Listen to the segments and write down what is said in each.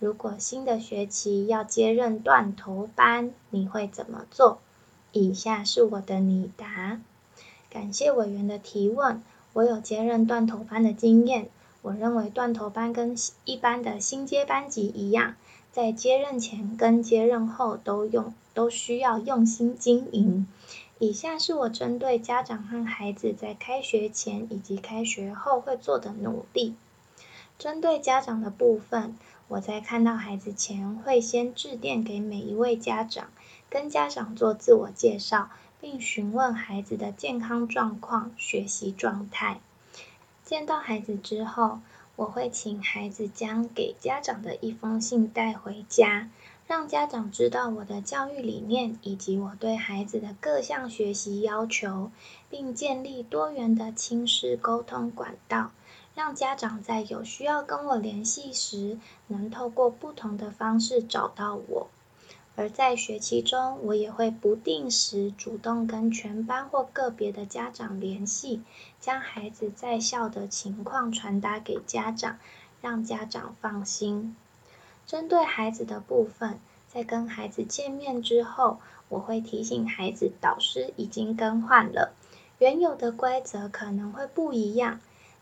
如果新的学期要接任断头班，你会怎么做？以下是我的拟答。感谢委员的提问。我有接任断头班的经验。我认为断头班跟一般的新接班级一样，在接任前跟接任后都用都需要用心经营。以下是我针对家长和孩子在开学前以及开学后会做的努力。针对家长的部分。我在看到孩子前，会先致电给每一位家长，跟家长做自我介绍，并询问孩子的健康状况、学习状态。见到孩子之后，我会请孩子将给家长的一封信带回家，让家长知道我的教育理念以及我对孩子的各项学习要求，并建立多元的亲师沟通管道。让家长在有需要跟我联系时，能透过不同的方式找到我。而在学期中，我也会不定时主动跟全班或个别的家长联系，将孩子在校的情况传达给家长，让家长放心。针对孩子的部分，在跟孩子见面之后，我会提醒孩子，导师已经更换了，原有的规则可能会不一样。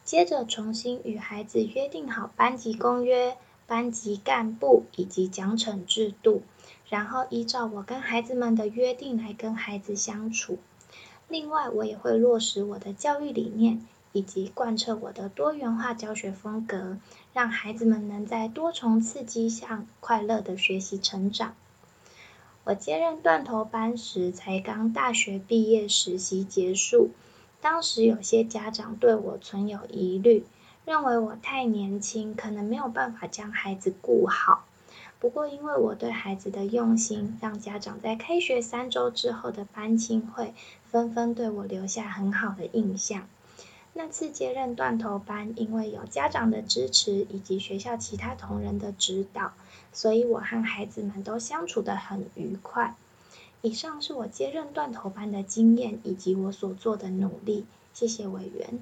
接着重新与孩子约定好班级公约、班级干部以及奖惩制度，然后依照我跟孩子们的约定来跟孩子相处。另外，我也会落实我的教育理念，以及贯彻我的多元化教学风格，让孩子们能在多重刺激下快乐的学习成长。我接任断头班时，才刚大学毕业，实习结束。当时有些家长对我存有疑虑，认为我太年轻，可能没有办法将孩子顾好。不过，因为我对孩子的用心，让家长在开学三周之后的班亲会，纷纷对我留下很好的印象。那次接任断头班，因为有家长的支持以及学校其他同仁的指导，所以我和孩子们都相处得很愉快。以上是我接任断头班的经验以及我所做的努力，谢谢委员。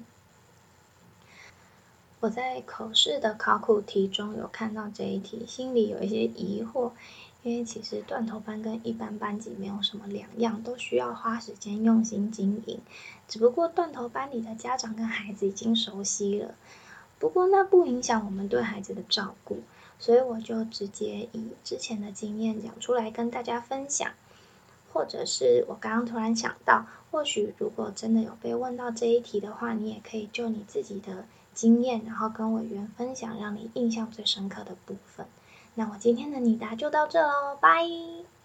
我在口试的考古题中有看到这一题，心里有一些疑惑，因为其实断头班跟一般班级没有什么两样，都需要花时间用心经营。只不过断头班里的家长跟孩子已经熟悉了，不过那不影响我们对孩子的照顾，所以我就直接以之前的经验讲出来跟大家分享。或者是我刚刚突然想到，或许如果真的有被问到这一题的话，你也可以就你自己的经验，然后跟委员分享，让你印象最深刻的部分。那我今天的你答就到这喽，拜。